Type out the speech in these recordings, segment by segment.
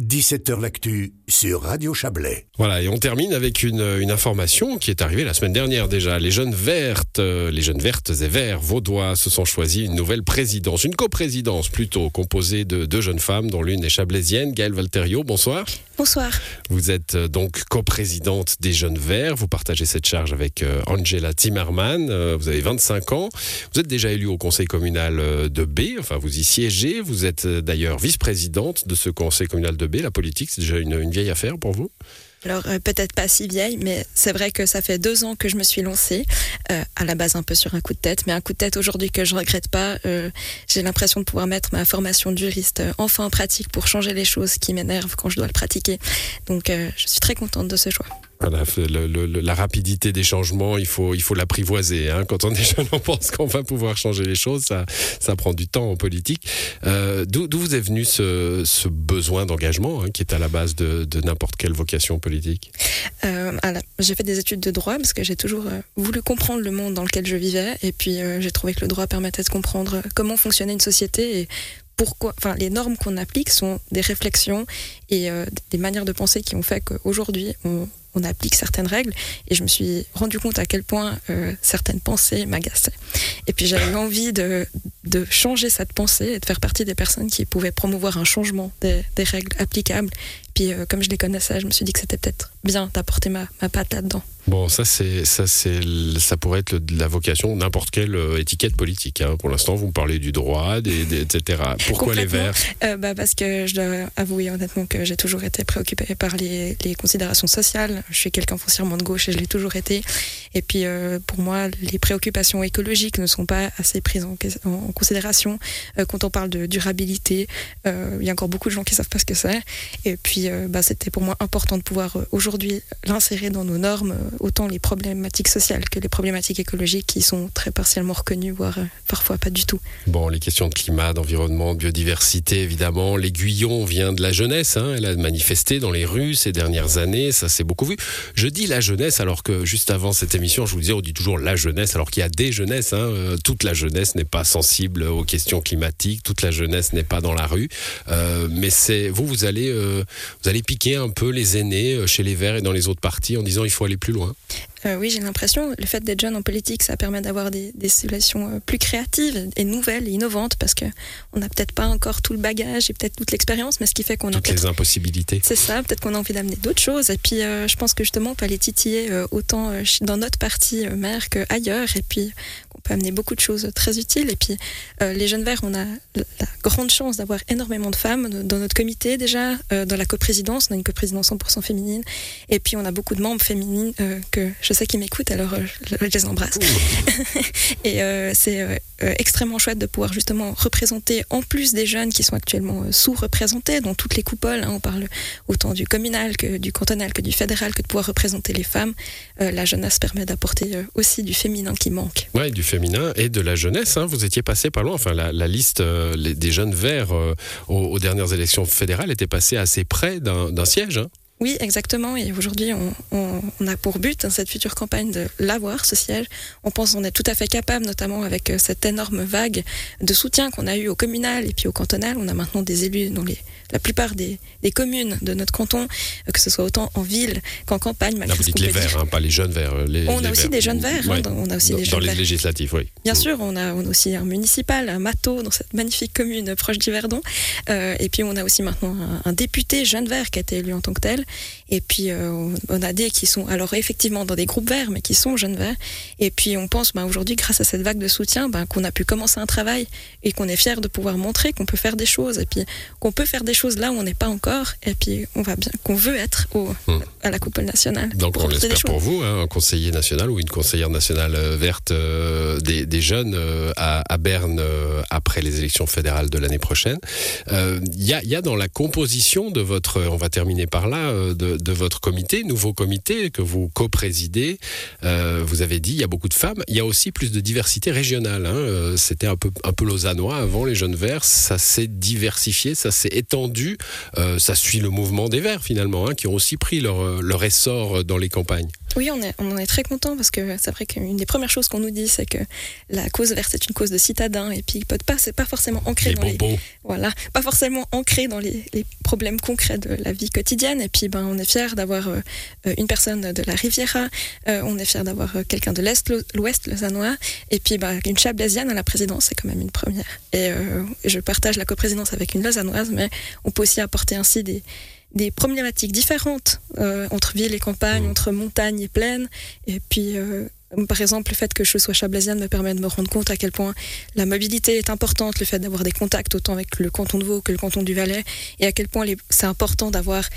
17h L'actu sur Radio Chablais. Voilà, et on termine avec une, une information qui est arrivée la semaine dernière déjà. Les jeunes vertes, euh, les jeunes vertes et verts vaudois se sont choisis une nouvelle présidence, une coprésidence plutôt, composée de deux jeunes femmes, dont l'une est chablaisienne, Gaëlle Valterio. Bonsoir. Bonsoir. Vous êtes euh, donc coprésidente des Jeunes Verts. Vous partagez cette charge avec euh, Angela Timmerman. Vous avez 25 ans. Vous êtes déjà élue au conseil communal de B. Enfin, vous y siégez. Vous êtes d'ailleurs vice-présidente de ce conseil communal de B. La politique, c'est déjà une, vieille affaire pour vous? Alors euh, peut-être pas si vieille, mais c'est vrai que ça fait deux ans que je me suis lancée, euh, à la base un peu sur un coup de tête, mais un coup de tête aujourd'hui que je regrette pas. Euh, J'ai l'impression de pouvoir mettre ma formation juriste enfin en pratique pour changer les choses qui m'énervent quand je dois le pratiquer. Donc je suis très contente de ce choix. La rapidité des changements, il faut, il faut l'apprivoiser. Hein. Quand on est jeune, on pense qu'on va pouvoir changer les choses. Ça, ça prend du temps en politique. Euh, D'où vous est venu ce, besoin d'engagement hein, qui est à la base de, n'importe quelle vocation politique? Euh, j'ai fait des études de droit parce que j'ai toujours euh, voulu comprendre le monde dans lequel je vivais et puis euh, j'ai trouvé que le droit permettait de comprendre comment fonctionnait une société et pourquoi, enfin, les normes qu'on applique sont des réflexions et des manières de penser qui ont fait qu'aujourd'hui on, on applique certaines règles et je me suis rendu compte à quel point euh, certaines pensées m'agaçaient. Et puis j'avais envie de, de changer cette pensée et de faire partie des personnes qui pouvaient promouvoir un changement des, des règles applicables. Puis euh, comme je les connaissais, je me suis dit que c'était peut-être bien d'apporter ma, ma patte là-dedans. Bon, ça, c'est, ça, c'est, ça pourrait être la vocation de n'importe quelle euh, étiquette politique. hein. Pour l'instant, vous me parlez du droit, des, des- etc. Pourquoi les. Verts? Euh, bah, Parce que je dois avouer honnêtement que j'ai toujours été préoccupée par les, les considérations sociales. Je suis quelqu'un foncièrement de gauche et je l'ai toujours été. Et puis euh, pour moi, les préoccupations écologiques ne sont pas assez prises en, ques- en- en considération. Euh, quand on parle de durabilité, il y a encore beaucoup de gens qui savent pas ce que c'est. Et puis bah, c'était pour moi important de pouvoir aujourd'hui l'insérer dans nos normes, autant les problématiques sociales que les problématiques écologiques qui sont très partiellement reconnues, voire euh, parfois pas du tout. Bon, les questions de climat, d'environnement, de biodiversité, évidemment. L'aiguillon vient de la jeunesse. Hein. Elle a manifesté dans les rues ces dernières années. Ça s'est beaucoup vu. Je dis la jeunesse alors que juste avant cette émission, je vous disais, on dit toujours la jeunesse alors qu'il y a des jeunesses. Hein. Euh, Toute la jeunesse n'est pas sensible aux questions climatiques. Toute la jeunesse n'est pas dans la rue. Euh, mais c'est vous, vous allez, vous allez piquer un peu les aînés chez les Verts et dans les autres partis en disant il faut aller plus loin. Euh, oui, j'ai l'impression, le fait d'être jeune en politique, ça permet d'avoir des, des solutions euh, plus créatives et nouvelles et innovantes parce que on n'a peut-être pas encore tout le bagage et peut-être toute l'expérience, mais ce qui fait qu'on a Toutes les impossibilités. c'est ça, peut-être qu'on a envie d'amener d'autres choses. Et puis, euh, je pense que justement, on peut aller titiller euh, autant dans notre parti maire qu'ailleurs. Et puis, peut amener beaucoup de choses très utiles. Et puis, euh, les Jeunes Verts, on a la grande chance d'avoir énormément de femmes dans notre comité déjà. Euh, dans la coprésidence, on a une coprésidence 100% féminine. Et puis, on a beaucoup de membres féminines euh, que je sais qui m'écoutent, alors je, je les embrasse. Et c'est euh, extrêmement chouette de pouvoir justement représenter, en plus des jeunes qui sont actuellement euh, sous-représentés dans toutes les coupoles, hein, on parle autant du communal que du cantonal que du fédéral, que de pouvoir représenter les femmes. Euh, la jeunesse permet d'apporter aussi du féminin qui manque. Ouais, du féminin et de la jeunesse. hein. Vous étiez passé pas loin. Enfin, la, liste des jeunes verts aux, dernières élections fédérales était passée assez près d'un d'un siège. hein. Oui, exactement. Et aujourd'hui, on, on- on a pour but, dans cette future campagne, de l'avoir, ce siège. On pense qu'on est tout à fait capable, notamment avec euh, cette énorme vague de soutien qu'on a eu au communal et puis au cantonal. On a maintenant des élus dans les, la plupart des, des communes de notre canton, euh, que ce soit autant en ville qu'en campagne. Là, malgré vous dites les dire. verts, hein, pas les jeunes verts. euh, Les, On les a aussi verts. des jeunes verts. hein, Ouais. dans- on a aussi dans, des dans jeunes les verts. législatives, oui. Bien sûr, on a, on a aussi un municipal, un Mato, dans cette magnifique commune proche d'Yverdon. Euh, et puis, on a aussi maintenant un, un député jeune vert qui a été élu en tant que tel. Et puis, euh, on- a des qui sont, alors effectivement, dans des groupes verts, mais qui sont jeunes verts. Et puis, on pense ben, aujourd'hui, grâce à cette vague de soutien, ben, qu'on a pu commencer un travail et qu'on est fier de pouvoir montrer qu'on peut faire des choses. Et puis, qu'on peut faire des choses là où on n'est pas encore. Et puis, on va bien, qu'on veut être au, Hmm. à la coupole nationale. Donc on l'espère pour vous, hein, un conseiller national ou une conseillère nationale euh, verte euh, des, des jeunes euh, à, à Berne après les élections fédérales de l'année prochaine. Il y, a, il y a dans la composition de votre, on va terminer par là, de, de votre comité, nouveau comité que vous co-présidez, euh, vous avez dit il y a beaucoup de femmes, il y a aussi plus de diversité régionale. hein. Euh, C'était un peu, un peu lausannois avant les jeunes verts, ça s'est diversifié, ça s'est étendu, Euh, ça suit le mouvement des verts finalement, hein, qui ont aussi pris leur, euh, leur essor dans les campagnes. Oui, on, est, on en est très content parce que c'est vrai qu'une des premières choses qu'on nous dit, c'est que la cause verte est une cause de citadins et puis peut pas, c'est pas forcément ancré Les dans les, voilà, pas forcément ancré dans les, les problèmes concrets de la vie quotidienne. Et puis, ben, on est fiers d'avoir euh, une personne de la Riviera, euh, on est fiers d'avoir euh, quelqu'un de l'Est, l'O- l'Ouest, lausannois, et puis ben, une chablaisienne à la présidence, c'est quand même une première. Et je partage la coprésidence avec une lausannoise, mais on peut aussi apporter ainsi des, des problématiques différentes euh, entre ville et campagne, Mhm. entre montagne et plaine. Et puis, euh, par exemple, le fait que je sois chablaisienne me permet de me rendre compte à quel point la mobilité est importante, le fait d'avoir des contacts autant avec le canton de Vaud que le canton du Valais, et à quel point les- c'est important d'avoir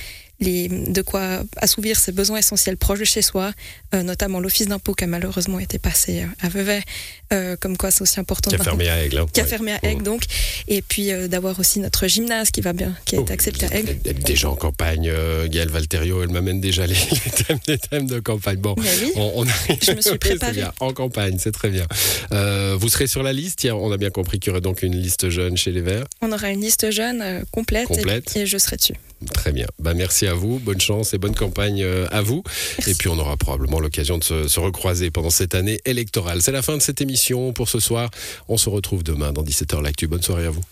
les, de quoi assouvir ses besoins essentiels proches de chez soi, euh, notamment l'office d'impôt qui a malheureusement été passé euh, à Vevey, euh, comme quoi c'est aussi important Qui a de fermé à Aigle. hein. qui a Ouais. fermé à Aigle donc, et puis euh, d'avoir aussi notre gymnase qui va bien, qui a été Oh, accepté à Aigle. est Déjà en campagne, euh, Gaël Valterio, elle m'amène déjà les, les thèmes, les thèmes de campagne. Bon, oui, on, on arrive- Je me suis préparée. bien, en campagne, c'est très bien. Vous serez sur la liste. On a bien compris qu'il y aurait donc une liste jeune chez les Verts. on aura une liste jeune complète, et- Complète. Et, je serai dessus. Très bien. Bah, merci à vous. Bonne chance et bonne campagne euh, à vous. Merci. Et puis on aura probablement l'occasion de se, se recroiser pendant cette année électorale. C'est la fin de cette émission pour ce soir. On se retrouve demain dans 17h l'actu. Bonne soirée à vous.